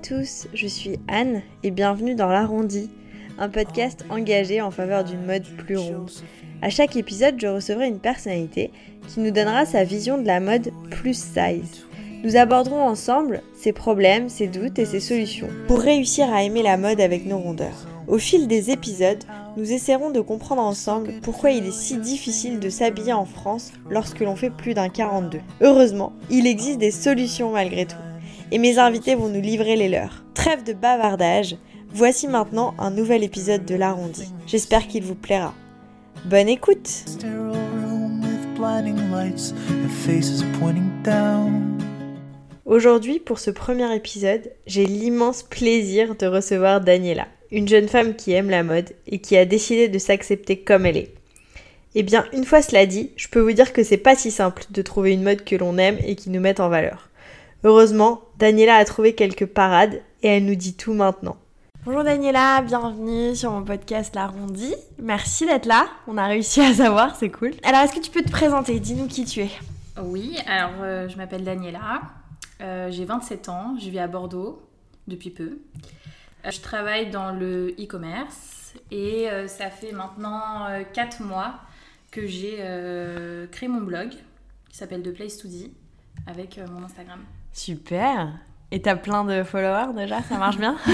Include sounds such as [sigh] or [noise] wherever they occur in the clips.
tous, je suis Anne et bienvenue dans l'Arrondi, un podcast engagé en faveur d'une mode plus ronde. À chaque épisode, je recevrai une personnalité qui nous donnera sa vision de la mode plus size. Nous aborderons ensemble ses problèmes, ses doutes et ses solutions pour réussir à aimer la mode avec nos rondeurs. Au fil des épisodes, nous essaierons de comprendre ensemble pourquoi il est si difficile de s'habiller en France lorsque l'on fait plus d'un 42. Heureusement, il existe des solutions malgré tout. Et mes invités vont nous livrer les leurs. Trêve de bavardage, voici maintenant un nouvel épisode de l'arrondi. J'espère qu'il vous plaira. Bonne écoute Aujourd'hui, pour ce premier épisode, j'ai l'immense plaisir de recevoir Daniela une jeune femme qui aime la mode et qui a décidé de s'accepter comme elle est. Eh bien, une fois cela dit, je peux vous dire que c'est pas si simple de trouver une mode que l'on aime et qui nous mette en valeur. Heureusement, Daniela a trouvé quelques parades et elle nous dit tout maintenant. Bonjour Daniela, bienvenue sur mon podcast L'Arrondi. Merci d'être là, on a réussi à savoir, c'est cool. Alors, est-ce que tu peux te présenter Dis-nous qui tu es? Oui, alors euh, je m'appelle Daniela, euh, j'ai 27 ans, je vis à Bordeaux depuis peu. Euh, je travaille dans le e-commerce et euh, ça fait maintenant 4 euh, mois que j'ai créé mon blog qui s'appelle The Place to Be avec mon Instagram. Super Et t'as plein de followers déjà Ça marche bien? [laughs]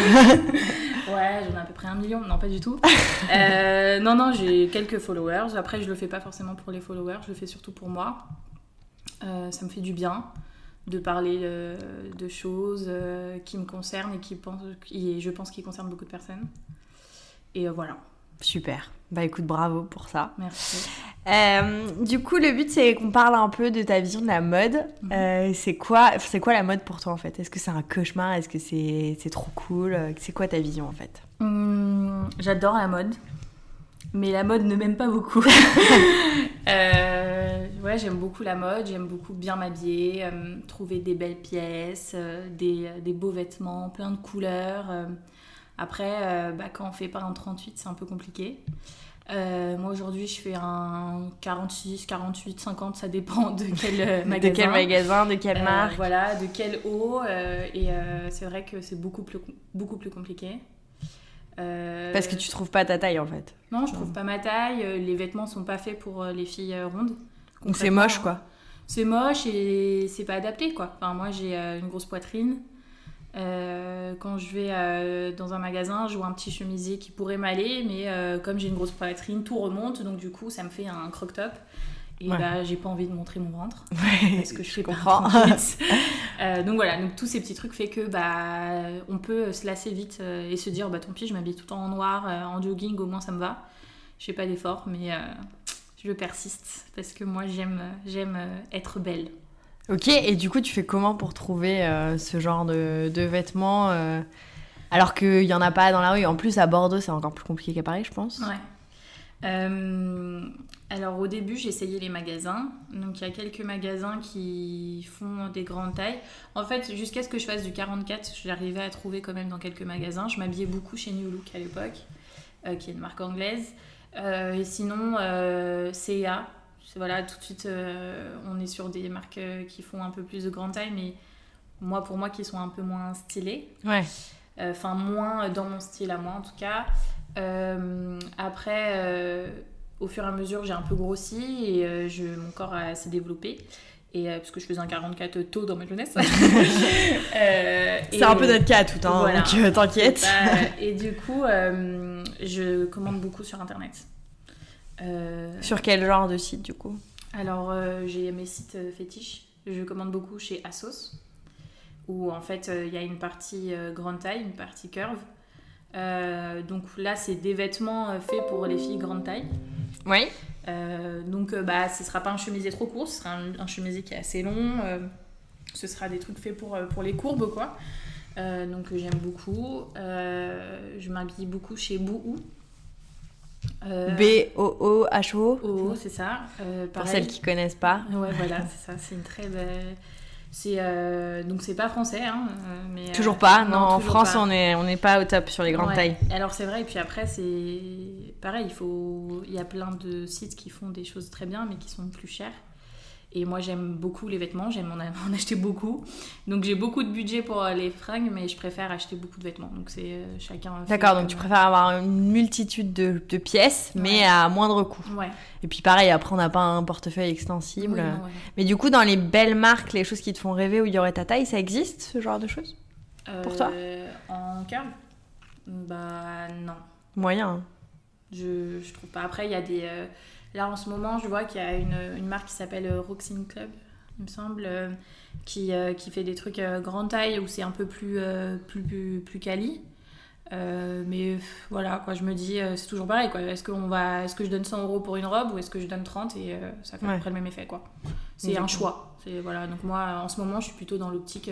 Ouais, j'en ai à peu près un million. Non, pas du tout. [laughs] non, non, j'ai quelques followers. Après, je le fais pas forcément pour les followers, je le fais surtout pour moi. ça me fait du bien de parler euh, de choses euh, qui me concernent et qui pense, et je pense qui concernent beaucoup de personnes. Et euh, voilà. Super. Bah écoute, bravo pour ça. Merci. du coup, le but c'est qu'on parle un peu de ta vision de la mode. Mhm. c'est quoi, c'est quoi la mode pour toi en fait? Est-ce que c'est un cauchemar? Est-ce que c'est, c'est trop cool? C'est quoi ta vision en fait? Hum, J'adore la mode mais la mode ne m'aime pas beaucoup. [laughs] euh, ouais, j'aime beaucoup la mode, j'aime beaucoup bien m'habiller, euh, trouver des belles pièces, euh, des, des, beaux vêtements, plein de couleurs. Euh. après, bah, quand on fait pas un 38, c'est un peu compliqué. moi aujourd'hui, je fais un 46, 48, 50, ça dépend de [laughs] quel magasin. de quel magasin, de quelle marque. voilà, de quel haut. et c'est vrai que c'est beaucoup plus, beaucoup plus compliqué. Euh, Parce que tu trouves pas ta taille en fait. Non, je trouve pas ma taille. Euh, les vêtements sont pas faits pour euh, les filles rondes. Donc c'est moche quoi. C'est moche et c'est pas adapté quoi. Enfin, moi j'ai une grosse poitrine. Quand je vais dans un magasin, je vois un petit chemisier qui pourrait m'aller, mais comme j'ai une grosse poitrine, tout remonte, donc du coup ça me fait un croc top. Et bah, j'ai pas envie de montrer mon ventre. [laughs] parce que je fais comprends. [laughs] euh, donc voilà, donc tous ces petits trucs fait que bah, on peut se lasser vite euh, et se dire bah tant pis, je m'habille tout en noir, euh, en jogging, au moins ça me va. Je fais pas d'effort, mais euh, je persiste parce que moi j'aime j'aime être belle. Ok, et du coup tu fais comment pour trouver ce genre de, vêtements alors qu'il y en a pas dans la rue? En plus à Bordeaux c'est encore plus compliqué qu'à Paris, je pense. Ouais. Alors au début, essayé les magasins. Donc il y a quelques magasins qui font des grandes tailles. En fait, jusqu'à ce que je fasse du 44, j'arrivais à trouver quand même dans quelques magasins. Je m'habillais beaucoup chez New Look à l'époque, euh, qui est une marque anglaise. Euh, et sinon, euh, CA. Voilà, tout de suite, on est sur des marques qui font un peu plus de grande taille, mais moi, pour moi, qui sont un peu moins stylées. Ouais. Enfin, moins dans mon style à moi, en tout cas. après au fur et à mesure, j'ai un peu grossi et euh, je, mon corps a s'est développé. Et euh, parce que je faisais un 44 tôt dans ma jeunesse. [laughs] Euh, c'est un peu notre cas tout, hein, donc t'inquiète. et du coup, je commande beaucoup sur internet. Sur quel genre de site du coup Alors, j'ai mes sites fétiches. Je commande beaucoup chez Asos, où en fait, il y a une partie grande taille, une partie curve. donc là, c'est des vêtements faits pour les filles grande taille. Oui. Euh, donc, euh, bah, ce sera pas un chemisier trop court, ce sera un, chemisier qui est assez long. Euh, ce sera des trucs faits pour, pour les courbes, quoi. donc, j'aime beaucoup. je m'habille beaucoup chez Bouhou. B-O-O-H-O. O, c'est ça. pour celles qui connaissent pas. Ouais, voilà, [laughs] c'est ça. C'est une très belle. C'est euh, donc c'est pas français, hein, euh, mais toujours pas. Non, en France on est on n'est pas au top sur les grandes tailles. Alors c'est vrai et puis après c'est pareil, il faut il y a plein de sites qui font des choses très bien mais qui sont plus chers. Et moi, j'aime beaucoup les vêtements, j'aime [laughs] en, acheter beaucoup. Donc, j'ai beaucoup de budget pour les fringues, mais je préfère acheter beaucoup de vêtements. Donc, c'est euh, chacun. D'accord, donc tu préfères avoir une multitude de, de pièces, mais à moindre coût. Ouais. Et puis, pareil, après, on n'a pas un portefeuille extensible. Mais du coup, dans les belles marques, les choses qui te font rêver où il y aurait ta taille, ça existe, ce genre de choses? Pour toi? Euh, En curl Bah, non. Moyen. Je, je trouve pas. Après, il y a des. Là, en ce moment, je vois qu'il y a une, une marque qui s'appelle euh, Roxine Club, il me semble, euh, qui, euh, qui fait des trucs grande taille où c'est un peu plus, plus, plus, plus quali. mais voilà, quoi, je me dis, c'est toujours pareil. Quoi. Est-ce, qu'on va, est-ce que je donne 100 euros pour une robe ou est-ce que je donne 30 et ça fait à peu près le même effet quoi. C'est un choix. C'est, voilà, donc moi, en ce moment, je suis plutôt dans l'optique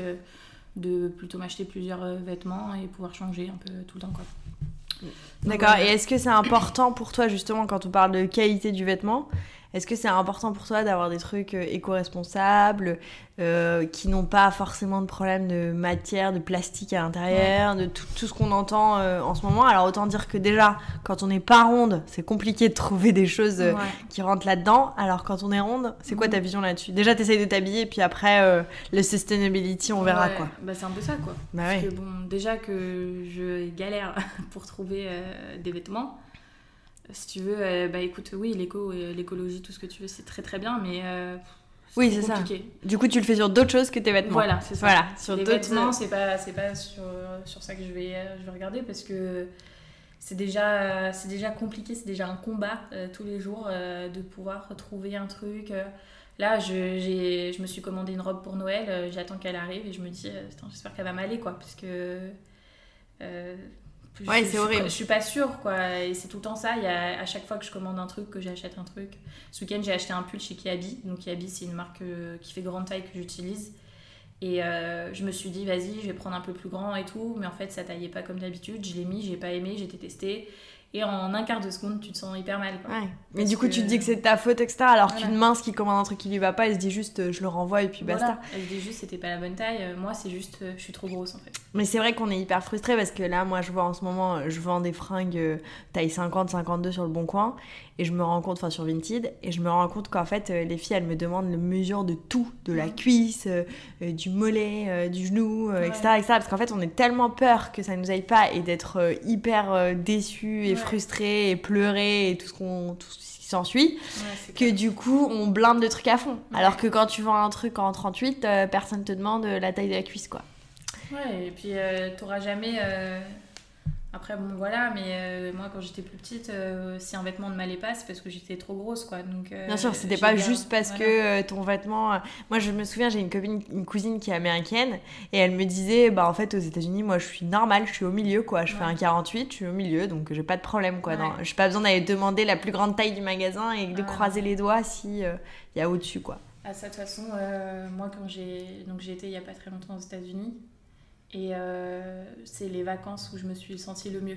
de plutôt m'acheter plusieurs vêtements et pouvoir changer un peu tout le temps. Quoi. D'accord. Et est-ce que c'est important pour toi, justement, quand on parle de qualité du vêtement, est-ce que c'est important pour toi d'avoir des trucs euh, éco-responsables, euh, qui n'ont pas forcément de problème de matière, de plastique à l'intérieur, de tout, tout, ce qu'on entend euh, en ce moment? Alors autant dire que déjà, quand on n'est pas ronde, c'est compliqué de trouver des choses qui rentrent là-dedans. Alors quand on est ronde, c'est quoi ta vision là-dessus? Déjà, tu essayes de t'habiller, puis après, le sustainability, on verra quoi. Bah, c'est un peu ça quoi. Bah, Parce que bon, déjà que je galère [laughs] pour trouver des vêtements si tu veux, euh, bah écoute, oui, l'éco, l'écologie, tout ce que tu veux, c'est très très bien, mais. Euh, oui, c'est ça. Du coup, tu le fais sur d'autres choses que tes vêtements. Voilà, c'est ça. Voilà, sur les vêtements, c'est pas, c'est pas sur, sur ça que je vais, je vais regarder parce que c'est déjà, c'est déjà compliqué, c'est déjà un combat euh, tous les jours de pouvoir trouver un truc. Là, je, j'ai, je me suis commandé une robe pour Noël, j'attends qu'elle arrive et je me dis, j'espère qu'elle va m'aller, quoi, parce que Ouais, c'est horrible. Je, suis pas sûre, quoi. Et c'est tout le temps ça. Il y a, à chaque fois que je commande un truc, que j'achète un truc. Ce week-end, j'ai acheté un pull chez Kiabi. Donc, Kiabi, c'est une marque euh, qui fait grande taille que j'utilise. Et euh, je me suis dit, vas-y, je vais prendre un peu plus grand et tout. Mais en fait, ça taillait pas comme d'habitude. Je l'ai mis, j'ai pas aimé, j'ai testé et en un quart de seconde tu te sens hyper mal quoi. Ouais. mais du coup tu te dis que c'est ta faute etc alors qu'une mince qui commande un truc qui lui va pas elle se dit juste euh, je le renvoie et puis basta elle se dit juste c'était pas la bonne taille moi c'est juste je suis trop grosse en fait mais c'est vrai qu'on est hyper frustré parce que là moi je vois en ce moment je vends des fringues taille 50 52 sur le bon coin et je me rends compte enfin sur Vinted et je me rends compte qu'en fait les filles elles me demandent le mesure de tout de la cuisse du mollet du genou etc., etc parce qu'en fait on est tellement peur que ça nous aille pas et d'être hyper déçu et frustré et pleurer et tout ce qu'on s'ensuit que du coup on blinde de trucs à fond. Alors que quand tu vends un truc en 38 euh, personne te demande la taille de la cuisse quoi ouais et puis euh, t'auras jamais euh, après, bon, voilà, mais euh, moi, quand j'étais plus petite, euh, si un vêtement ne m'allait pas, c'est parce que j'étais trop grosse, quoi. Donc, bien sûr, c'était pas juste parce que ton vêtement. Moi, je me souviens, j'ai une copine, une cousine qui est américaine, et elle me disait, bah, en fait, aux États-Unis, moi, je suis normale, je suis au milieu, quoi. Je fais un 48, je suis au milieu, donc j'ai pas de problème, quoi. Je J'ai pas besoin d'aller demander la plus grande taille du magasin et de croiser les doigts si il y a au-dessus, quoi. À ça, de toute façon, moi, quand j'ai. Donc, j'ai été il y a pas très longtemps aux États-Unis. Et euh, c'est les vacances où je me suis sentie le mieux.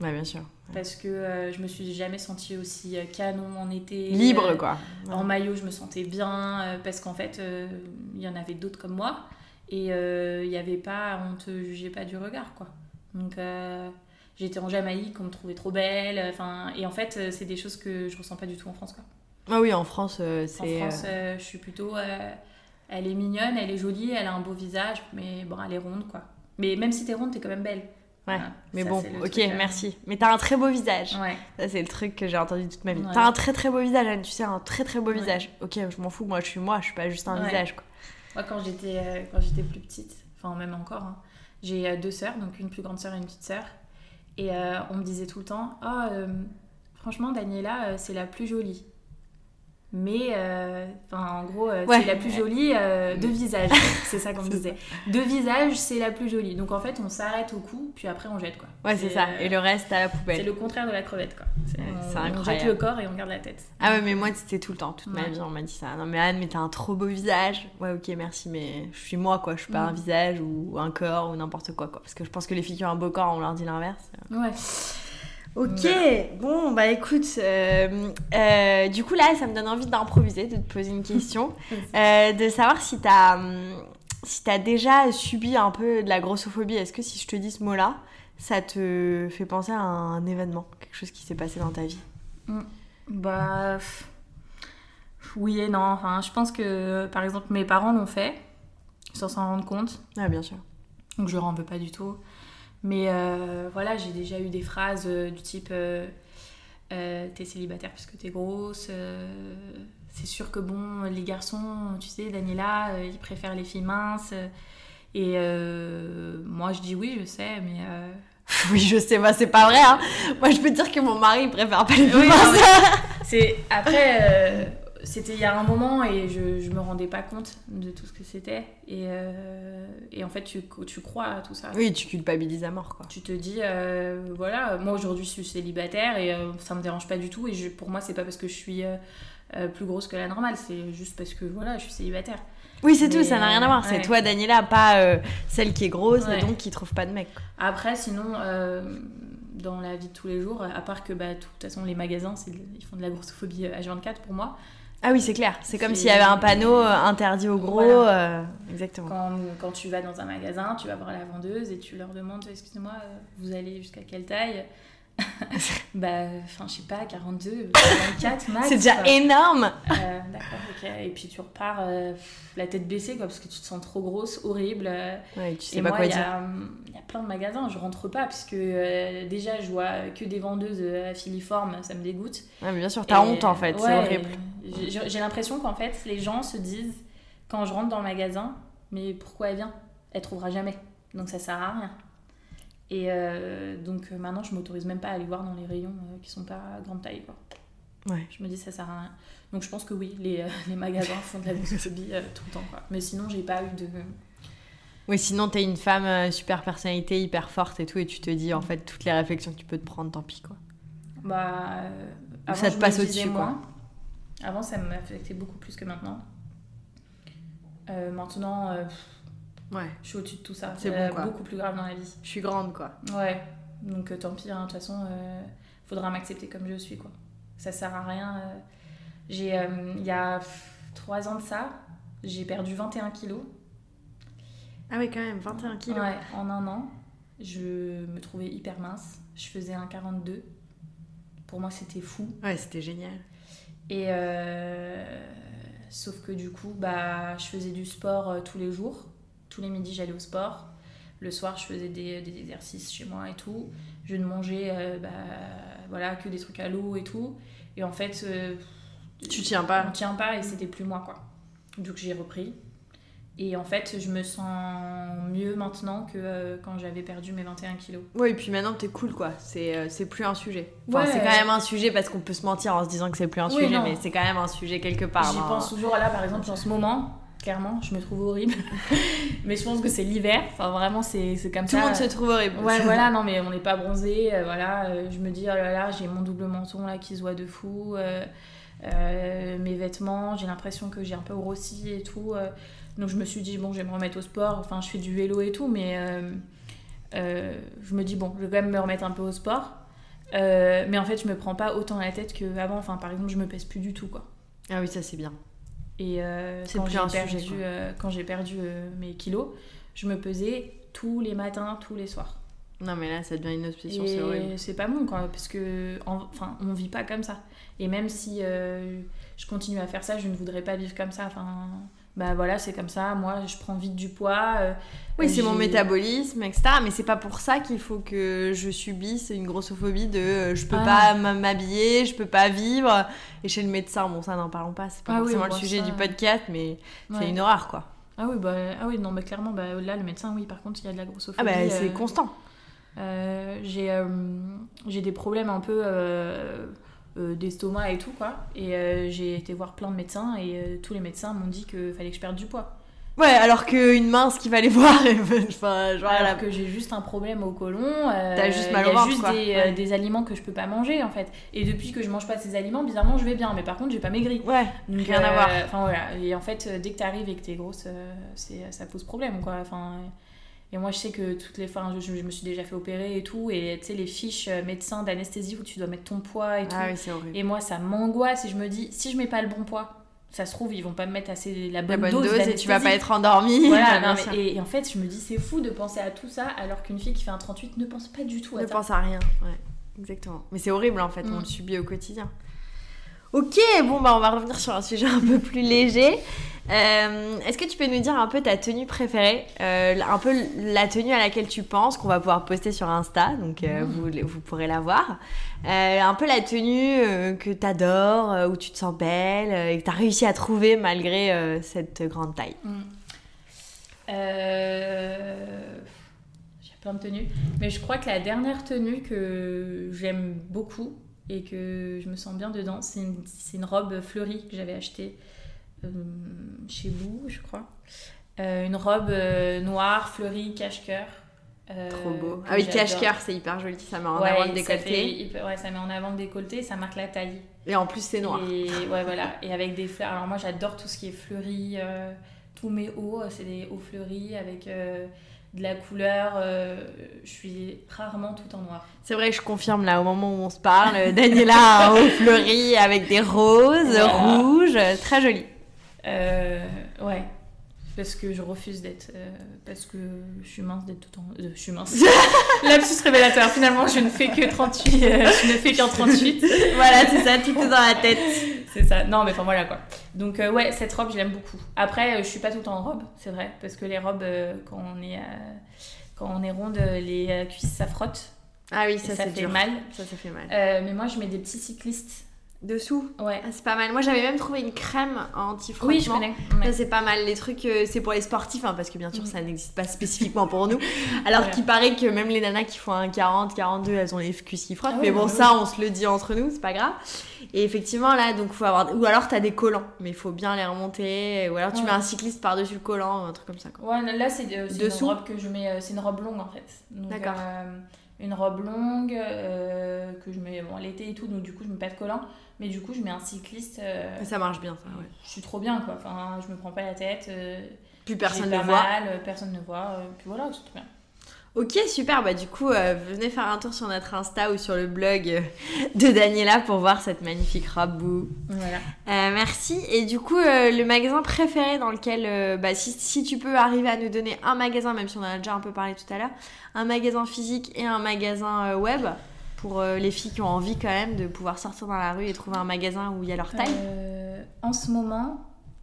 Ouais, bien sûr. Parce que euh, je me suis jamais sentie aussi euh, canon en été. Libre, quoi. En maillot, je me sentais bien. parce qu'en fait, il y en avait d'autres comme moi. Et il n'y avait pas. On te jugeait pas du regard, quoi. Donc. J'étais en Jamaïque, on me trouvait trop belle. Enfin, et en fait, c'est des choses que je ressens pas du tout en France. Quoi. Ah oui, en France, c'est. En France, je suis plutôt elle est mignonne, elle est jolie, elle a un beau visage, mais bon, elle est ronde, quoi. Mais même si t'es ronde, t'es quand même belle. Ouais, mais bon, ok, euh, merci. Mais t'as un très beau visage. Ouais. Ça, c'est le truc que j'ai entendu toute ma vie. T'as un très très beau visage, Anne, tu sais, un très très beau visage. Ok, je m'en fous, moi je suis moi, je suis pas juste un visage, quoi. Moi, quand j'étais euh, quand j'étais plus petite, enfin, même encore, hein, j'ai euh, deux sœurs, donc une plus grande sœur et une petite sœur. Et on me disait tout le temps, oh, franchement, Daniela, c'est la plus jolie mais euh, en gros euh, c'est la plus jolie euh, de visage. [laughs] C'est ça qu'on me disait. de visage c'est la plus jolie. Donc en fait on s'arrête au cou puis après on jette quoi. Ouais c'est ça. et le reste à la poubelle. c'est le contraire de la crevette quoi. C'est incroyable on jette le corps et on garde la tête. Ah ouais mais moi c'était tout le temps toute ma vie on m'a dit ça. Non mais Anne mais t'as un trop beau visage. Ouais ok merci mais je suis moi quoi. Je suis pas un mm. visage ou un corps ou n'importe quoi quoi. Parce que je pense que les filles qui ont un beau corps on leur dit l'inverse. Ouais Ok, bon, bah écoute, euh, euh, du coup là, ça me donne envie d'improviser, de te poser une question, [laughs] euh, de savoir si t'as si as déjà subi un peu de la grossophobie. Est-ce que si je te dis ce mot-là, ça te fait penser à un événement, quelque chose qui s'est passé dans ta vie? Mm. Bah, oui et non. Enfin, je pense que, par exemple, mes parents l'ont fait, sans s'en rendre compte. Ah, bien sûr. Donc, je leur en veux pas du tout. Mais euh, voilà, j'ai déjà eu des phrases euh, du type euh, T'es célibataire puisque t'es grosse. c'est sûr que, bon, les garçons, tu sais, Daniela, ils préfèrent les filles minces. Et moi, je dis oui, je sais, mais. euh, [laughs] Oui, je sais, bah, c'est pas vrai. Hein. Moi, je peux te dire que mon mari il préfère pas les Oui, non. [laughs] C'est après, euh, c'était il y a un moment et je, je me rendais pas compte de tout ce que c'était. Et, euh, et en fait, tu, tu crois à tout ça. Oui, tu culpabilises à mort, quoi. Tu te dis, euh, voilà, moi aujourd'hui je suis célibataire et euh, ça me dérange pas du tout. Et je- pour moi, c'est pas parce que je suis euh, plus grosse que la normale, c'est juste parce que voilà, je suis célibataire. Oui, c'est tout, ça n'a rien à voir. C'est toi, Daniela, pas celle qui est grosse Ouais. et donc qui trouve pas de mec. quoi. Après, sinon, dans la vie de tous les jours, à part que bah, de toute façon, les magasins, ils font de la grossophobie euh, H24 pour moi. Ah oui, c'est clair. C'est comme s'il y avait un panneau euh, interdit aux gros. Voilà. euh, exactement. Quand, quand tu vas dans un magasin, tu vas voir la vendeuse et tu leur demandes Excusez-moi, euh, vous allez jusqu'à quelle taille? [laughs] Bah, enfin, je sais pas, 42, 44 [laughs] max. C'est déjà quoi. énorme. Euh, D'accord, ok. Et puis tu repars euh, la tête baissée, quoi, parce que tu te sens trop grosse, horrible. Ouais, tu sais et pas moi, quoi il y, dire. a, il y a plein de magasins, je rentre pas, puisque euh, déjà, je vois que des vendeuses filiformes, ça me dégoûte. Ouais, mais bien sûr, t'as Et, honte en fait. c'est horrible. J'ai l'impression qu'en fait, les gens se disent, quand je rentre dans le magasin, mais pourquoi elle vient? Elle trouvera jamais. Donc ça sert à rien. Et euh, donc euh, maintenant, je m'autorise même pas à aller voir dans les rayons euh, qui sont pas grande taille. Quoi. Ouais. Je me dis, ça sert à rien. Donc je pense que oui, les, euh, les magasins font de la [laughs] grossophobie euh, tout le temps. Quoi. Mais sinon, j'ai pas eu de. Oui, sinon t'es une femme super personnalité, hyper forte et tout, et tu te dis en fait toutes les réflexions que tu peux te prendre, tant pis quoi. Bah, avant, ça te passe au-dessus, quoi. Avant, ça m'affectait beaucoup plus que maintenant. Euh, maintenant, euh, Ouais. je suis au-dessus de tout ça. C'est Euh, bon, quoi. beaucoup plus grave dans la vie. Je suis grande quoi. Ouais. Donc tant pis, hein, de toute façon, faudra m'accepter comme je suis, quoi. Ça sert à rien. J'ai, il y a pff, trois ans de ça, j'ai perdu 21 kilos. Ah oui, quand même, 21 kilos. Ouais, en un an. Je me trouvais hyper mince. Je faisais un 42. Pour moi, c'était fou. Ouais, c'était génial. Et euh, sauf que du coup, bah, je faisais du sport euh, tous les jours. Tous les midis, j'allais au sport. Le soir, je faisais des, des exercices chez moi et tout. Je ne mangeais euh, bah, voilà, que des trucs à l'eau et tout. Et en fait, euh, Tu tiens on pas. tient pas et c'était plus moi quoi. Donc j'ai repris. Et en fait, je me sens mieux maintenant que euh, quand j'avais perdu mes 21 kilos. Ouais, et puis maintenant t'es cool quoi. C'est euh, c'est plus un sujet. Enfin, Ouais. c'est quand même un sujet parce qu'on peut se mentir en se disant que c'est plus un Oui, sujet, non. mais c'est quand même un sujet quelque part. J'y hein. pense toujours là, par exemple, en ce moment. Clairement, je me trouve horrible. [laughs] mais je pense que c'est l'hiver. Enfin, vraiment, c'est c'est comme Tout ça. le monde se trouve horrible. Ouais, [laughs] voilà, non, mais on n'est pas bronzé. euh, voilà, je me dis, oh là là, j'ai mon double menton là qui se voit de fou. mes vêtements, j'ai l'impression que j'ai un peu grossi et tout. Donc je me suis dit, bon, je vais me remettre au sport. Enfin, je fais du vélo et tout, mais euh, euh, je me dis, bon, je vais quand même me remettre un peu au sport. Euh, mais en fait, je me prends pas autant la tête qu'avant. Enfin, par exemple, je me pèse plus du tout, quoi. Ah oui, ça c'est bien. Et quand j'ai perdu, sujet, quand j'ai perdu mes kilos, je me pesais tous les matins, tous les soirs. Non, mais là ça devient une obsession, c'est horrible. C'est pas bon, quoi, parce que, en- enfin, on vit pas comme ça. Et même si euh, je continue à faire ça, je ne voudrais pas vivre comme ça. Enfin, bah voilà, c'est comme ça. Moi, je prends vite du poids. euh, Oui, c'est mon métabolisme, etc. Mais c'est pas pour ça qu'il faut que je subisse une grossophobie de euh, je peux Ah. pas m'habiller, je peux pas vivre. Et chez le médecin, bon, ça n'en parlons pas, c'est pas Ah forcément le sujet ça. du podcast, mais c'est une horreur quoi. Ah oui, bah, ah oui, non, mais clairement, bah, là, le médecin, oui, par contre, il y a de la Ah grossophobie. bah c'est euh, constant. J'ai j'ai des problèmes un peu d'estomac et tout quoi et euh, j'ai été voir plein de médecins et euh, tous les médecins m'ont dit qu'il fallait que je perde du poids Ouais, alors qu'une mince qui va les voir, enfin, genre, alors que j'ai juste un problème au côlon euh, T'as juste mal au a ventre, juste quoi. des, Ouais. euh, des aliments que je peux pas manger en fait et depuis que je mange pas ces aliments bizarrement je vais bien mais par contre j'ai pas maigri Ouais, Donc, rien à euh, voir. Enfin voilà, et en fait, euh, dès que t'arrives et que t'es grosse, euh, ça pose problème quoi. Enfin, euh, et moi je sais que toutes les fois, hein, je, je me suis déjà fait opérer et tout, et tu sais, les fiches euh, médecins d'anesthésie où tu dois mettre ton poids et tout. Ah oui, horrible. Et moi ça m'angoisse et je me dis, si je mets pas le bon poids, ça se trouve, ils vont pas me mettre assez la La bonne, bonne dose, dose, et tu vas pas être. Voilà, [laughs] non, mais- et, et en fait, je me dis, c'est fou de penser à tout ça alors qu'une fille qui fait un 38 ne pense pas du tout à Ne ça. pense à rien, ouais, exactement. Mais c'est horrible en fait, on Mm. le subit au quotidien. Ok, bon bah on va revenir sur un sujet un peu plus léger. Euh, Est-ce que tu peux nous dire un peu ta tenue préférée, euh, un peu la tenue à laquelle tu penses qu'on va pouvoir poster sur Insta, donc euh, vous, vous pourrez la voir. Un peu la tenue que tu adores, où tu te sens belle et que tu as réussi à trouver malgré cette grande taille. Mm. Euh, J'ai plein de tenues. Mais je crois que la dernière tenue que j'aime beaucoup et que je me sens bien dedans, c'est une, robe fleurie que j'avais achetée euh, chez Boo, je crois. Euh, une robe euh, noire, fleurie, cache-cœur. euh, Trop beau. Ah oui, cache-cœur, c'est hyper joli, ça met en Ouais, avant le ça décolleté. fait ouais, ça met en avant le décolleté, ça marque la taille. Et en plus, c'est noir. Et ouais, voilà. Et avec des fleurs. Alors moi, j'adore tout ce qui est fleuri. tous mes hauts, c'est des hauts fleuris avec de la couleur. euh, je suis rarement tout en noir. C'est vrai, je confirme là, au moment où on se parle, [laughs] Daniela haut fleuri avec des roses, Voilà. rouges, très joli. Euh, ouais. Parce que je refuse d'être. euh, parce que je suis mince d'être tout en. euh, je suis mince. [laughs] Lapsus révélateur. Finalement, je ne fais que 38. euh, je ne fais qu'en 38. [laughs] voilà, c'est ça, tout est dans la tête. C'est ça. Non, mais enfin voilà quoi. Donc euh, ouais, cette robe, je l'aime beaucoup. Après, je suis pas tout le temps en robe, c'est vrai, parce que les robes, quand on est quand on est ronde, les cuisses ça frotte. Ah oui, ça, ça fait dur. mal. Ça, ça fait mal. Mais moi, je mets des petits cyclistes. Dessous Ouais. ah, C'est pas mal. Moi, j'avais même trouvé une crème anti-frottement. Oui, je connais. Ça, c'est pas mal. Les trucs, euh, c'est pour les sportifs, hein, parce que bien sûr, Mm. ça n'existe pas spécifiquement pour nous. [laughs] Alors qu'il paraît que même les nanas qui font un 40, 42, elles ont les cuisses qui frottent. Ah mais bon, bah ça, on se le dit entre nous, c'est pas grave. Et effectivement, là, donc, faut avoir. Ou alors, t'as des collants, mais il faut bien les remonter. Ou alors, tu mets un cycliste par-dessus le collant, un truc comme ça, quoi. Ouais, là, c'est de- c'est une Dessous robe que je mets. euh, C'est une robe longue en fait. Donc, D'accord. euh, une robe longue euh, que je mets bon, l'été et tout, donc du coup, je mets pas de collant. Mais du coup, je mets un cycliste. euh, Et ça marche bien, ça, ouais. Je suis trop bien quoi. Enfin, je me prends pas la tête. euh, Plus personne ne voit. mal, personne ne voit. puis voilà, c'est trop bien. Ok, super. Bah, du coup, euh, venez faire un tour sur notre Insta ou sur le blog de Daniela pour voir cette magnifique robe. Voilà. Euh, merci. Et du coup, euh, le magasin préféré dans lequel, bah, si, si tu peux arriver à nous donner un magasin, même si on en a déjà un peu parlé tout à l'heure, un magasin physique et un magasin web pour les filles qui ont envie quand même de pouvoir sortir dans la rue et trouver un magasin où il y a leur taille. En ce moment,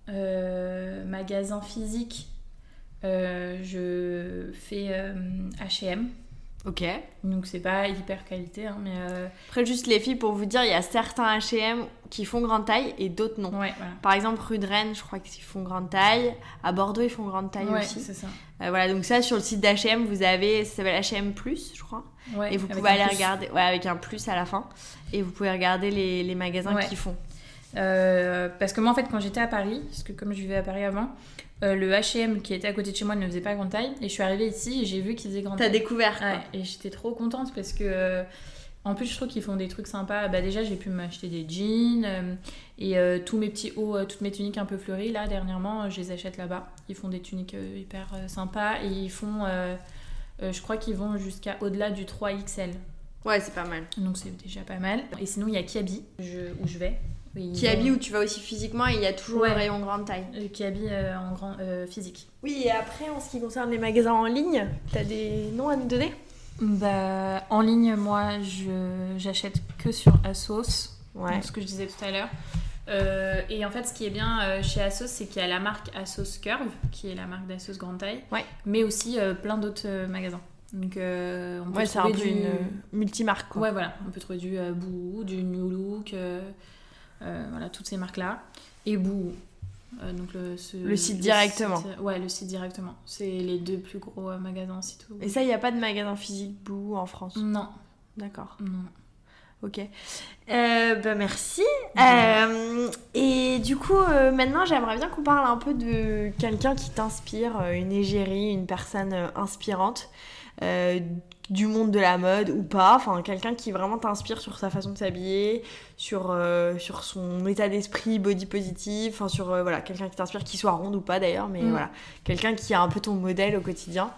magasin physique, je fais euh, H&M. Ok. Donc c'est pas hyper qualité, hein, mais euh, Après, juste les filles, pour vous dire, il y a certains H&M qui font grande taille et d'autres non. ouais, voilà. Par exemple, rue de Rennes, je crois qu'ils font grande taille. À Bordeaux, ils font grande taille Ouais, aussi. c'est ça. Euh, voilà, donc ça, sur le site d'H&M, vous avez, ça s'appelle H&M+, je crois. Ouais, et vous pouvez aller plus. regarder, ouais, avec un plus à la fin. Et vous pouvez regarder les, les magasins qui font. Euh, parce que moi, en fait, quand j'étais à Paris, parce que comme je vivais à Paris avant, euh, le H&M qui était à côté de chez moi ne faisait pas grande taille. Et je suis arrivée ici et j'ai vu qu'ils faisaient grande T'as taille. découvert, quoi. Ouais, et j'étais trop contente parce que euh, en plus je trouve qu'ils font des trucs sympas. Bah déjà j'ai pu m'acheter des jeans euh, et euh, tous mes petits hauts, euh, toutes mes tuniques un peu fleuries là dernièrement, euh, je les achète là-bas. Ils font des tuniques euh, hyper euh, sympas et ils font, euh, euh, je crois qu'ils vont jusqu'à au-delà du 3XL. Ouais, c'est pas mal. Donc c'est déjà pas mal. Et sinon il y a Kiabi je- où je vais. Qui ont- habille où tu vas aussi physiquement et il y a toujours Ouais. le rayon grande taille. euh, Kiabi euh, en grand euh, physique. Oui, et après, en ce qui concerne les magasins en ligne, t'as des noms à nous donner? Bah en ligne moi je j'achète que sur Asos. Ouais. Ce que je disais tout à l'heure. Euh, et en fait, ce qui est bien euh, chez Asos, c'est qu'il y a la marque Asos Curve, qui est la marque d'Asos grande taille, Ouais. mais aussi euh, plein d'autres euh, magasins. Donc, euh, on peut Ouais, c'est un trouver peu du... une euh, multimarque, quoi. Ouais, voilà, on peut trouver du euh, Boo, du New Look, euh, voilà, toutes ces marques-là. Et Boo. euh, donc le, ce- Le site directement. site- ouais, le site directement. C'est les deux plus gros euh, magasins site. Et ça, il n'y a pas de magasin physique Boo en France? Non, D'accord. non. Ok. Euh, bah merci. Euh, et du coup, euh, maintenant, j'aimerais bien qu'on parle un peu de quelqu'un qui t'inspire, euh, une égérie, une personne euh, inspirante euh, du monde de la mode ou pas. Enfin, quelqu'un qui vraiment t'inspire sur sa façon de s'habiller, sur, euh, sur son état d'esprit body positif, enfin, sur euh, voilà, quelqu'un qui t'inspire, qui soit ronde ou pas d'ailleurs, mais Mm. voilà, quelqu'un qui a un peu ton modèle au quotidien.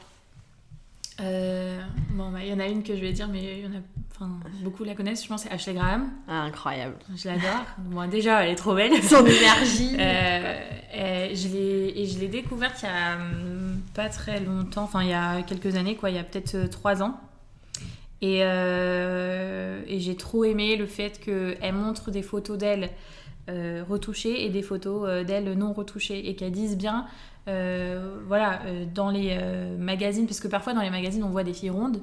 Euh, bon, bah, il y en a une que je vais dire, mais il y en a, enfin, beaucoup la connaissent, je pense, c'est Ashley Graham. Ah, incroyable. Je l'adore. bon, déjà, elle est trop belle. Son énergie. Euh, et je l'ai et je l'ai découverte il y a hum, pas très longtemps, enfin il y a quelques années, quoi, il y a peut-être euh, trois ans. Et, euh, et j'ai trop aimé le fait qu'elle montre des photos d'elle retouchées et des photos d'elle non retouchées. Et qu'elles disent bien voilà dans les magazines parce que parfois dans les magazines on voit des filles rondes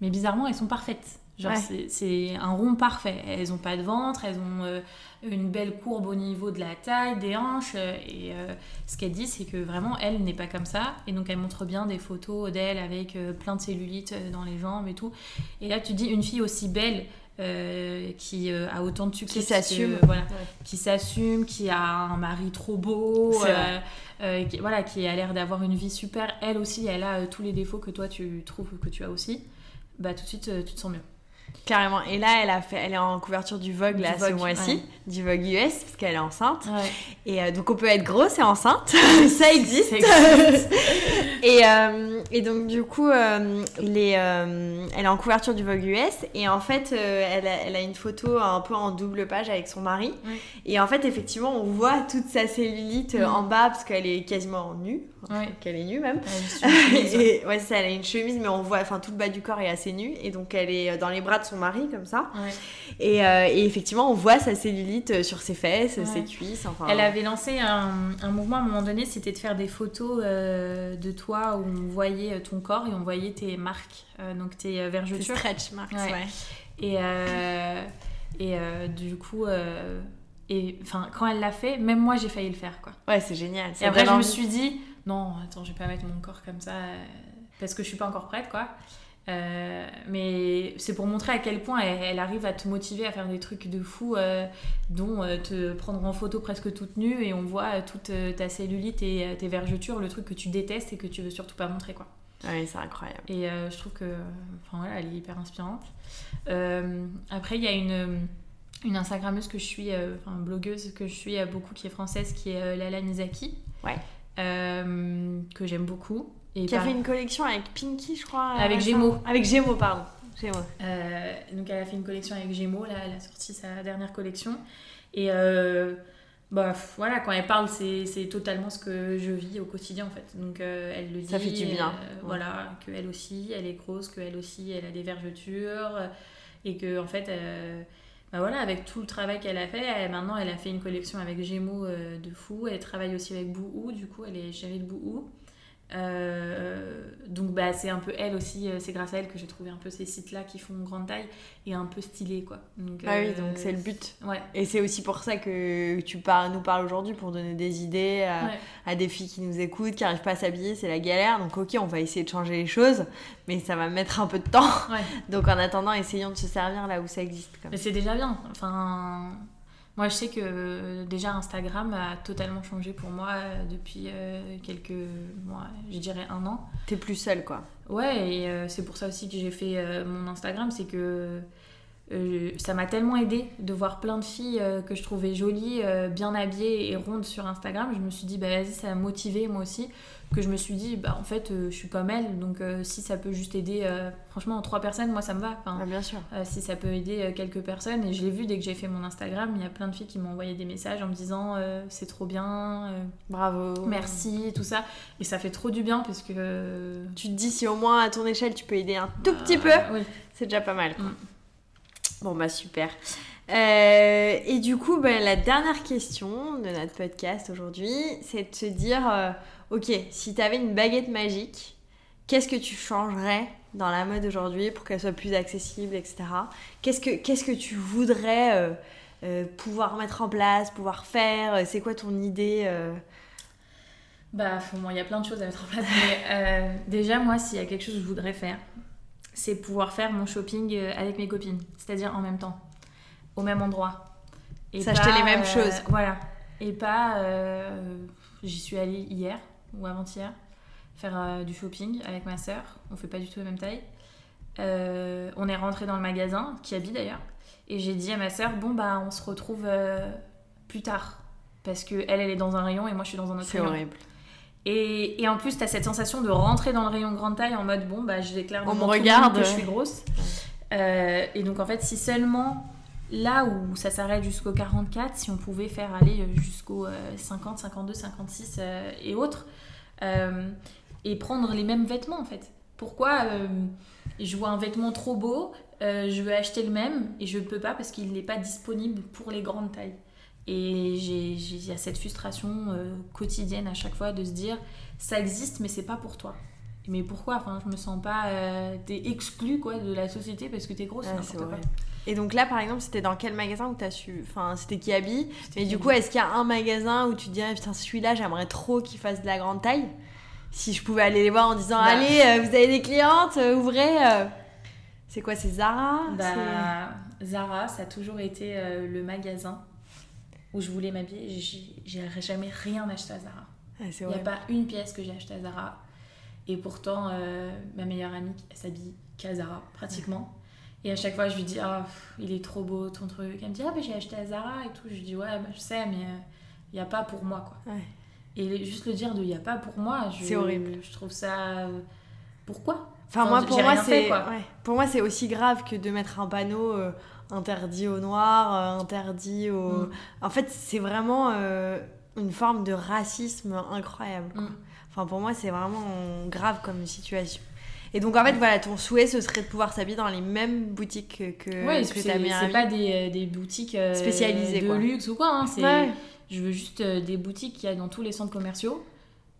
mais bizarrement elles sont parfaites Genre, c'est un rond parfait. Elles ont pas de ventre, elles ont euh, une belle courbe au niveau de la taille, des hanches. Euh, et euh, ce qu'elle dit, c'est que vraiment, elle n'est pas comme ça. Et donc, elle montre bien des photos d'elle avec plein de cellulite dans les jambes et tout. Et là, tu dis, une fille aussi belle. qui a autant de succès qui s'assume voilà qui s'assume qui a un mari trop beau qui, voilà qui a l'air d'avoir une vie super elle aussi elle a tous les défauts que toi tu trouves que tu as aussi bah tout de suite tu te sens mieux Carrément. Et là, elle, a fait, elle est en couverture du Vogue là, ce mois-ci, du Vogue US, parce qu'elle est enceinte. Et euh, donc, on peut être grosse et enceinte. [laughs] ça existe. [laughs] et, euh, et, donc, du coup, euh, les, elle est en couverture du Vogue US. Et en fait, elle a, elle, a, une photo un peu en double page avec son mari. Et en fait, effectivement, on voit toute sa cellulite en bas, parce qu'elle est quasiment nue. [laughs] Qu'elle est nue même. [laughs] et, ouais, ça, elle a une chemise, mais on voit, enfin, tout le bas du corps est assez nu. Et donc, elle est dans les bras de son mari comme ça. Et, euh, et, effectivement, on voit sa cellulite euh, sur ses fesses, ses cuisses. Enfin... Elle avait lancé un, un, mouvement à un moment donné, c'était de faire des photos euh, de toi où on voyait ton corps et on voyait tes marques, donc tes vergetures. Tes stretch marks, ouais. Et, et du coup et enfin quand elle l'a fait même moi j'ai failli le faire quoi ouais c'est génial et après je me suis dit non attends je vais pas mettre mon corps comme ça parce que je suis pas encore prête quoi euh, mais c'est pour montrer à quel point elle, arrive à te motiver à faire des trucs de fou, euh, dont euh, te prendre en photo presque toute nue et on voit toute ta cellulite et tes vergetures, le truc que tu détestes et que tu veux surtout pas montrer quoi. Oui, c'est incroyable. Et je trouve que, enfin voilà, elle est hyper inspirante. après, il y a une une Instagrammeuse que je suis, enfin blogueuse que je suis beaucoup qui est française, qui est Lala Nizaki. Ouais. Que j'aime beaucoup. Et qui a fait une collection avec Pinky, je crois. Avec Gémeaux. Avec Gémeaux, pardon. Gémeaux. Euh, donc elle a fait une collection avec Gémeaux, là, elle a sorti sa dernière collection. Et euh, bah, voilà, quand elle parle, c'est totalement ce que je vis au quotidien en fait. Donc euh, elle le dit. Ça fait du bien. Voilà, qu'elle aussi, elle est grosse, qu'elle aussi, elle a des vergetures. Et que en fait. Bah voilà, avec tout le travail qu'elle a fait, maintenant elle a fait une collection avec Gémeaux de fou. Elle travaille aussi avec Bouhou, du coup elle est chérie de Bouhou. Euh, donc bah, c'est un peu elle aussi, euh, c'est grâce à elle que j'ai trouvé un peu ces sites-là qui font grande taille et un peu stylé quoi. Donc, ah oui, donc c'est le but. Ouais. Et c'est aussi pour ça que tu par nous parles aujourd'hui pour donner des idées à, des filles qui nous écoutent, qui n'arrivent pas à s'habiller, c'est la galère. Donc ok, on va essayer de changer les choses, mais ça va mettre un peu de temps. [laughs] donc en attendant, essayons de se servir là où ça existe. Mais c'est déjà bien. Enfin, moi, je sais que euh, déjà Instagram a totalement changé pour moi euh, depuis euh, quelques mois, je dirais un an. T'es plus seule, quoi. Ouais, et c'est pour ça aussi que j'ai fait mon Instagram, c'est que ça m'a tellement aidé de voir plein de filles que je trouvais jolies, bien habillées et rondes sur Instagram. Je me suis dit, bah vas-y, ça a motivé moi aussi que je me suis dit, bah en fait, euh, je suis comme elle, donc euh, si ça peut juste aider, euh, franchement, trois personnes, moi ça me va. Enfin, ah, bien sûr. si ça peut aider quelques personnes, et je l'ai vu dès que j'ai fait mon Instagram, il y a plein de filles qui m'ont envoyé des messages en me disant, c'est trop bien, bravo, merci, tout ça, et ça fait trop du bien parce que. Tu te dis, si au moins à ton échelle tu peux aider un tout petit peu, c'est déjà pas mal. Mm. Bon, bah super. et du coup, bah, la dernière question de notre podcast aujourd'hui, c'est de se dire ok, si tu avais une baguette magique, qu'est-ce que tu changerais dans la mode aujourd'hui pour qu'elle soit plus accessible, etc. Qu'est-ce que, que tu voudrais euh, euh, pouvoir mettre en place, pouvoir faire? C'est quoi ton idée euh? Bah, il y a plein de choses à mettre en place. Déjà, moi, s'il y a quelque chose que je voudrais faire, c'est pouvoir faire mon shopping avec mes copines, c'est-à-dire en même temps, au même endroit. Et S'acheter les mêmes choses. Voilà. Et pas. J'y suis allée hier ou avant-hier faire euh, du shopping avec ma sœur. On fait pas du tout la même taille. Euh, on est rentré dans le magasin, qui habite d'ailleurs, et j'ai dit à ma sœur bon bah on se retrouve euh, plus tard parce que elle elle est dans un rayon et moi je suis dans un autre rayon. C'est horrible. Et, et, en plus, tu as cette sensation de rentrer dans le rayon grande taille en mode bon, bah je déclare on me regarde que je suis grosse. et donc en fait, si seulement là où ça s'arrête jusqu'au 44, si on pouvait faire aller jusqu'au 50, 52, 56 et autres, euh, et prendre les mêmes vêtements en fait. Pourquoi euh, je vois un vêtement trop beau, euh, je veux acheter le même et je ne peux pas parce qu'il n'est pas disponible pour les grandes tailles? Et il y a cette frustration euh, quotidienne à chaque fois de se dire ça existe, mais c'est pas pour toi. Mais pourquoi? Enfin, je me sens pas. Euh, t'es exclu quoi de la société parce que t'es grosse. Et donc là, par exemple, c'était dans quel magasin où t'as su. Enfin, c'était Kiabi. Mais du coup, est-ce qu'il y a un magasin où tu te dirais, putain, celui-là, j'aimerais trop qu'il fasse de la grande taille? Si je pouvais aller les voir en disant, bah. allez, euh, vous avez des clientes, ouvrez. C'est quoi, c'est Zara? Bah, Zara, ça a toujours été le magasin où je voulais m'habiller, j'ai jamais rien acheté à Zara. Ah, Il n'y a pas une pièce que j'ai acheté à Zara. Et pourtant, euh, ma meilleure amie, s'habille qu'à Zara, pratiquement. Et à chaque fois, je lui dis, oh, il est trop beau ton truc. Elle me dit, ah, ben j'ai acheté à Zara et tout. Je lui dis, ouais, bah, je sais, mais il n'y a pas pour moi, quoi. Et juste le dire de il n'y a pas pour moi, c'est horrible. Je trouve ça. Euh, pourquoi? Enfin, moi, pour moi, c'est pour moi, c'est aussi grave que de mettre un panneau. Euh, interdit au noir, euh, interdit au... Mm. En fait, c'est vraiment euh, une forme de racisme incroyable. Mm. Enfin, pour moi, c'est vraiment grave comme situation. Et donc, en fait, voilà, ton souhait, ce serait de pouvoir s'habiller dans les mêmes boutiques que, ouais, que ta mère. C'est pas des, euh, des boutiques spécialisées de luxe ou quoi. Hein, Je veux juste des boutiques qu'il y a dans tous les centres commerciaux.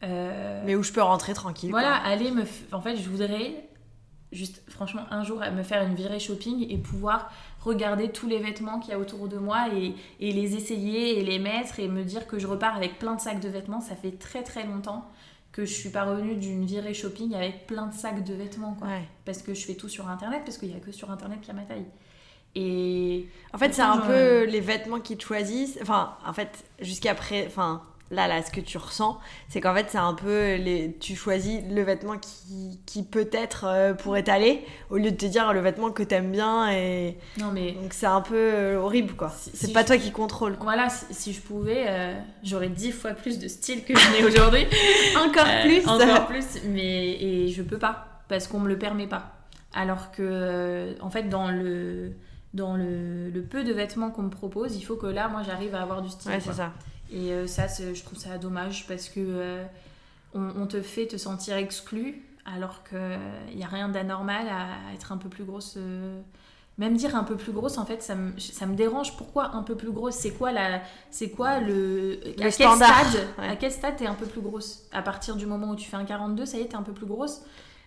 Mais où je peux rentrer tranquille. Voilà, aller me. En fait, je voudrais juste, franchement, un jour, me faire une virée shopping et pouvoir regarder tous les vêtements qu'il y a autour de moi et, et, les essayer et les mettre et me dire que je repars avec plein de sacs de vêtements. Ça fait très très longtemps que je suis pas revenue d'une virée shopping avec plein de sacs de vêtements. Quoi. Parce que je fais tout sur Internet, parce qu'il n'y a que sur Internet qu'il y a ma taille. Et en fait, c'est un peu les vêtements qui te choisissent. Enfin, en fait, jusqu'après, enfin, là, là, ce que tu ressens, c'est qu'en fait, c'est un peu. Les... Tu choisis le vêtement qui, qui peut-être euh, pourrait t'aller, au lieu de te dire le vêtement que t'aimes bien. Et... Non, mais. Donc, c'est un peu euh, horrible, quoi. c'est pas toi qui contrôle. Voilà, si, je pouvais, euh, j'aurais dix fois plus de style que je n'ai aujourd'hui. [laughs] encore plus Encore plus, mais. Et je peux pas, parce qu'on me le permet pas. Alors que, en fait, dans le. Dans le, le peu de vêtements qu'on me propose, il faut que là, moi, j'arrive à avoir du style. Ouais, c'est ça. Et euh, ça, je trouve ça dommage parce que euh, on, te fait te sentir exclu alors qu'il n'y a rien d'anormal à être un peu plus grosse. Euh, même dire un peu plus grosse, en fait, ça me, ça me dérange. Pourquoi un peu plus grosse? C'est quoi, la, c'est quoi le. à, quel stade, à quel stade t'es un peu plus grosse? À partir du moment où tu fais un 42, ça y est, t'es un peu plus grosse?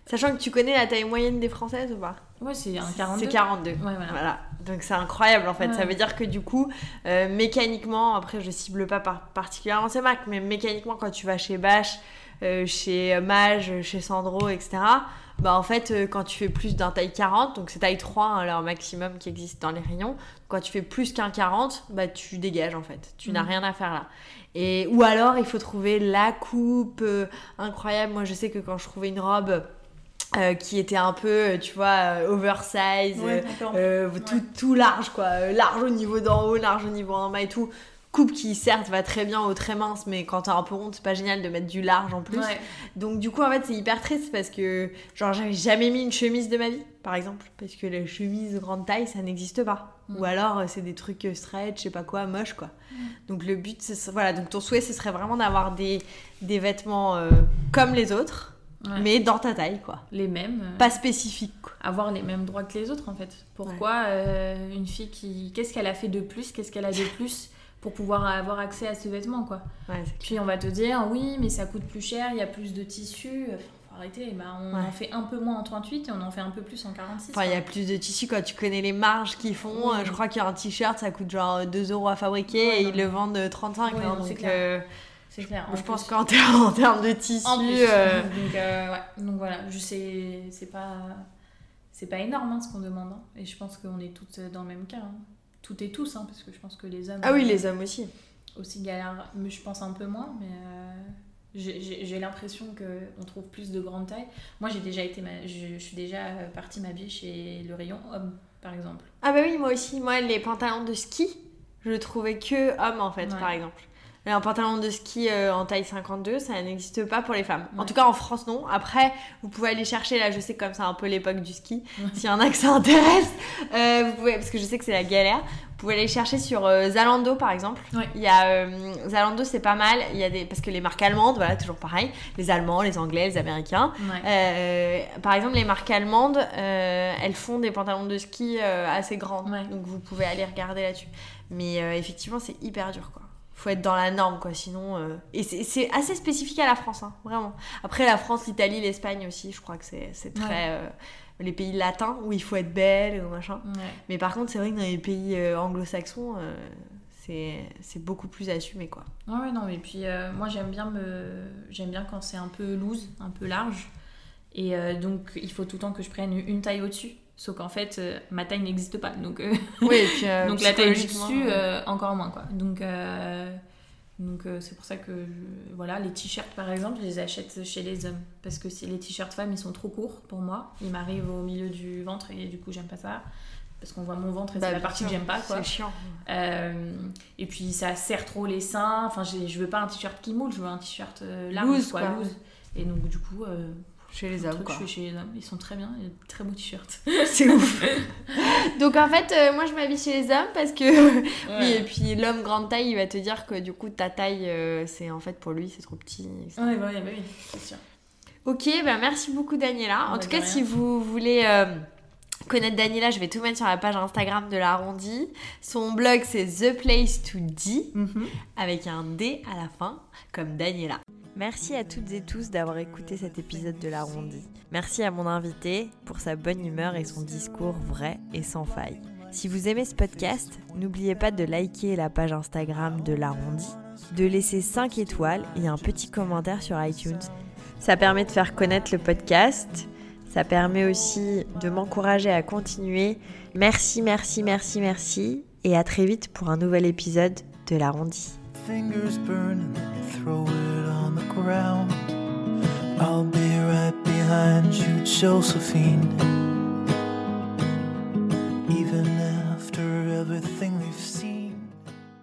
Sachant que tu connais la taille moyenne des Françaises ou pas Ouais, c'est un 42. C'est 42. Ouais, voilà. Donc c'est incroyable en fait. Ça veut dire que du coup, euh, mécaniquement, après je cible pas particulièrement ces marques, mais mécaniquement quand tu vas chez Bash, euh, chez Mage, chez Sandro, etc., bah en fait euh, quand tu fais plus d'un taille 40, donc c'est taille 3 hein, leur maximum qui existe dans les rayons, quand tu fais plus qu'un 40, bah tu dégages en fait. Tu n'as mm. rien à faire là. Et, ou alors il faut trouver la coupe incroyable. Moi je sais que quand je trouvais une robe euh, qui était un peu, euh, tu vois, euh, oversize, tout, tout, large, quoi. large au niveau d'en haut, large au niveau en bas et tout. Coupe qui, certes, va très bien au très mince, mais quand t'es un peu ronde, c'est pas génial de mettre du large en plus. Donc, du coup, en fait, c'est hyper triste parce que, genre, j'avais jamais mis une chemise de ma vie, par exemple. Parce que les chemises grande taille, ça n'existe pas. Mm. Ou alors, c'est des trucs stretch, je sais pas quoi, moche, quoi. Mm. Donc, le but, c'est. Voilà, donc ton souhait, ce serait vraiment d'avoir des, des vêtements comme les autres mais dans ta taille, quoi. Les mêmes. Euh, pas spécifiques, quoi. Avoir les mêmes droits que les autres, en fait. Pourquoi euh, une fille qui. Qu'est-ce qu'elle a fait de plus Qu'est-ce qu'elle a de [laughs] plus pour pouvoir avoir accès à ce vêtement, quoi Puis on va te dire, oui, mais ça coûte plus cher, il y a plus de tissus. Enfin, faut arrêter, bah, on en fait un peu moins en 38 et on en fait un peu plus en 46. Enfin, il y a plus de tissus, quand tu connais les marges qu'ils font. Euh, je crois qu'il y a un t-shirt, ça coûte genre 2 euros à fabriquer et ils le vendent 35. Hein, donc, c'est clair. je pense qu'en termes de tissu. Euh, donc, euh, ouais. donc voilà, je sais, c'est pas, c'est pas énorme hein, ce qu'on demande. Hein. Et je pense qu'on est toutes dans le même cas. Hein. Toutes et tous, parce que je pense que les hommes. Ah oui, les hommes aussi. Aussi galèrent, mais je pense un peu moins, mais. Euh, j'ai l'impression qu'on trouve plus de grande taille. Moi, j'ai déjà été, je, suis déjà partie m'habiller chez le rayon homme, par exemple. Ah bah oui, moi aussi. Moi, les pantalons de ski, je trouvais que homme en fait, par exemple. Un pantalon de ski euh, en taille 52, ça n'existe pas pour les femmes. En tout cas, en France, non. Après, vous pouvez aller chercher, là, je sais comme c'est un peu l'époque du ski, [laughs] s'il y en a que ça intéresse, euh, vous pouvez, parce que je sais que c'est la galère, vous pouvez aller chercher sur euh, Zalando, par exemple. Il y a, Zalando, c'est pas mal, il y a des, parce que les marques allemandes, voilà, toujours pareil, les Allemands, les Anglais, les Américains. par exemple, les marques allemandes, elles font des pantalons de ski assez grands, donc vous pouvez aller regarder là-dessus. Mais effectivement, c'est hyper dur, quoi faut être dans la norme quoi. Sinon euh, et c'est assez spécifique à la France hein, vraiment. Après la France l'Italie l'Espagne aussi je crois que c'est très euh, les pays latins où il faut être belle ou machin. Mais par contre c'est vrai que dans les pays euh, anglo-saxons c'est beaucoup plus assumé quoi. Ouais non mais puis moi j'aime bien me j'aime bien quand c'est un peu loose un peu large. Et donc il faut tout le temps que je prenne une taille au-dessus Sauf qu'en fait, euh, ma taille n'existe pas. Donc, euh, oui, et puis, euh, [laughs] donc la taille dessus, encore moins. Quoi. Donc, donc c'est pour ça que voilà, les t-shirts par exemple, je les achète chez les hommes. Parce que les t-shirts femmes, ils sont trop courts pour moi. Ils m'arrivent au milieu du ventre et du coup, j'aime pas ça. Parce qu'on voit mon ventre et c'est bah, la partie que j'aime pas. C'est chiant. et puis ça serre trop les seins. Enfin, je veux pas un t-shirt qui moule, je veux un t-shirt large, quoi, loose. Et donc, du coup, chez les hommes, quoi. Je fais chez les hommes. Ils sont très bien. Il y a de très beaux t-shirts. [laughs] c'est ouf. [laughs] Donc, en fait, euh, moi, je m'habille chez les hommes parce que... [laughs] oui, et puis l'homme grande taille, il va te dire que du coup, ta taille, euh, c'est en fait, pour lui, c'est trop petit. Ouais, bah, bah, oui, c'est sûr. Ok, bah, merci beaucoup, Daniela. En tout cas, si vous voulez... Euh, connaître Daniela, je vais tout mettre sur la page Instagram de l'arrondi. Son blog, c'est The Place to D, mhm. avec un D à la fin, comme Daniela. Merci à toutes et tous d'avoir écouté cet épisode de l'arrondi. Merci à mon invité pour sa bonne humeur et son discours vrai et sans faille. Si vous aimez ce podcast, n'oubliez pas de liker la page Instagram de l'arrondi, de laisser 5 étoiles et un petit commentaire sur iTunes. Ça permet de faire connaître le podcast, ça permet aussi de m'encourager à continuer. Merci, merci, merci, merci et à très vite pour un nouvel épisode de l'arrondi. fingers burn and then you throw it on the ground. I'll be right behind you, Josephine. Even